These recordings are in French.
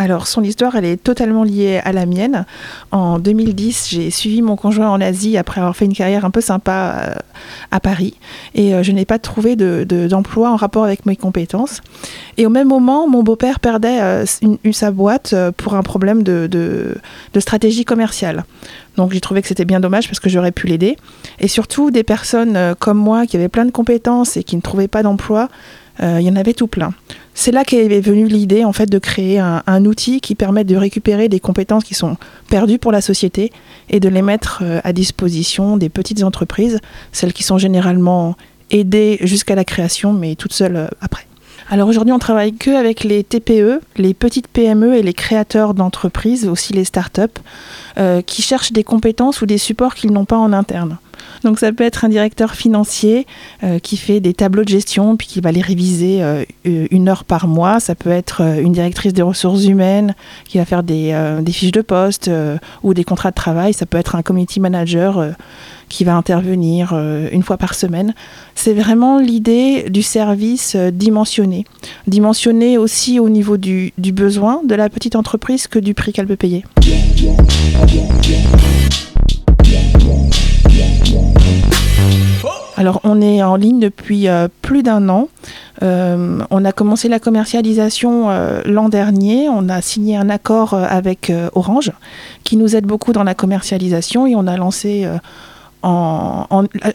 Alors, son histoire, elle est totalement liée à la mienne. En 2010, j'ai suivi mon conjoint en Asie après avoir fait une carrière un peu sympa euh, à Paris. Et euh, je n'ai pas trouvé d'emploi en rapport avec mes compétences. Et au même moment, mon beau-père perdait euh, une, sa boîte pour un problème de, de stratégie commerciale. Donc j'ai trouvé que c'était bien dommage parce que j'aurais pu l'aider. Et surtout, des personnes comme moi qui avaient plein de compétences et qui ne trouvaient pas d'emploi, il y en avait tout plein. C'est là qu'est venue l'idée en fait de créer un, outil qui permet de récupérer des compétences qui sont perdues pour la société et de les mettre euh, à disposition des petites entreprises, celles qui sont généralement aidées jusqu'à la création mais toutes seules euh, après. Alors aujourd'hui, on travaille que avec les TPE, les petites PME et les créateurs d'entreprises, aussi les startups, euh, qui cherchent des compétences ou des supports qu'ils n'ont pas en interne. Donc ça peut être un directeur financier euh, qui fait des tableaux de gestion puis qui va les réviser euh, une heure par mois. Ça peut être euh, une directrice des ressources humaines qui va faire des, des fiches de poste ou des contrats de travail. Ça peut être un community manager qui va intervenir une fois par semaine. C'est vraiment l'idée du service dimensionné. Dimensionné aussi au niveau du, du besoin de la petite entreprise que du prix qu'elle peut payer. Alors on est en ligne depuis euh, plus d'un an. Euh, on a commencé la commercialisation euh, l'an dernier. On a signé un accord avec Orange qui nous aide beaucoup dans la commercialisation et on a lancé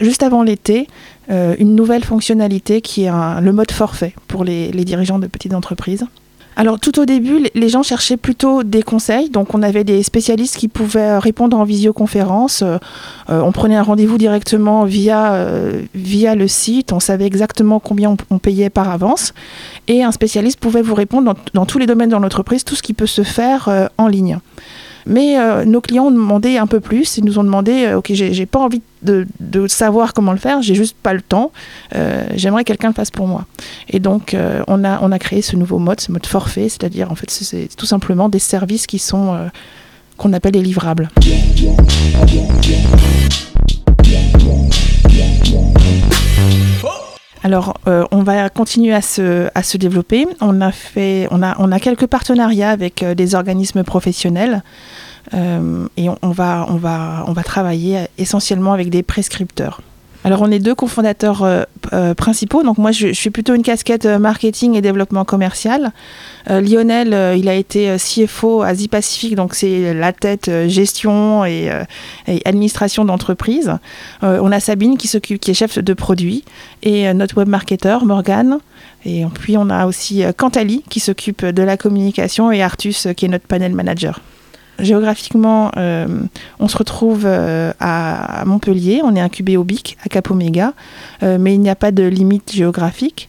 juste avant l'été une nouvelle fonctionnalité qui est le mode forfait pour les dirigeants de petites entreprises. Alors tout au début, les gens cherchaient plutôt des conseils. Donc on avait des spécialistes qui pouvaient répondre en visioconférence. Euh, euh, on prenait un rendez-vous directement via, euh, via le site. On savait exactement combien on, payait par avance. Et un spécialiste pouvait vous répondre dans, dans tous les domaines de l'entreprise, tout ce qui peut se faire en ligne. Mais euh, nos clients ont demandé un peu plus. Ils nous ont demandé euh, Ok, j'ai pas envie de, savoir comment le faire, j'ai juste pas le temps. Euh, j'aimerais que quelqu'un le fasse pour moi. Et donc, on, a, on a créé ce nouveau mode, ce mode forfait, c'est-à-dire, en fait, c'est tout simplement des services qui sont qu'on appelle les livrables. Alors, on va continuer à se, développer. On a, fait, on, a, on a quelques partenariats avec des organismes professionnels. Euh, et on, va, on, va, on va travailler essentiellement avec des prescripteurs. Alors on est deux cofondateurs euh, euh, principaux, donc moi je, suis plutôt une casquette marketing et développement commercial. Lionel, il a été CFO Asie Pacifique, donc c'est la tête gestion et, administration d'entreprise. on a Sabine qui s'occupe, qui est chef de produit, et notre web marketer Morgane. Et puis on a aussi Cantali qui s'occupe de la communication et Artus qui est notre panel manager. Géographiquement, euh, on se retrouve euh, à Montpellier, on est incubé au BIC, à Cap Omega, euh, mais il n'y a pas de limite géographique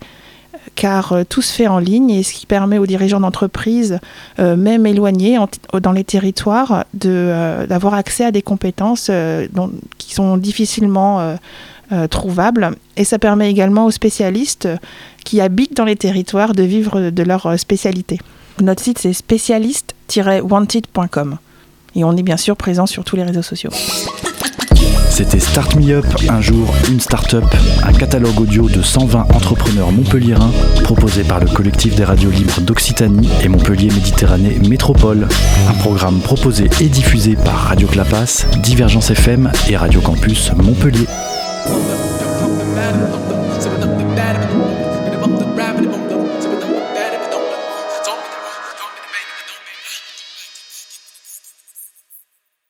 car tout se fait en ligne et ce qui permet aux dirigeants d'entreprise, même éloignés dans les territoires, d'avoir accès à des compétences qui sont difficilement trouvables. Et ça permet également aux spécialistes qui habitent dans les territoires de vivre de leur spécialité. Notre site c'est spécialiste-wanted.com et on est bien sûr présent sur tous les réseaux sociaux. C'était Start Me Up, un jour, une start-up, un catalogue audio de 120 entrepreneurs montpelliérains proposé par le collectif des radios libres d'Occitanie et Montpellier Méditerranée Métropole. Un programme proposé et diffusé par Radio Clapas, Divergence FM et Radio Campus Montpellier.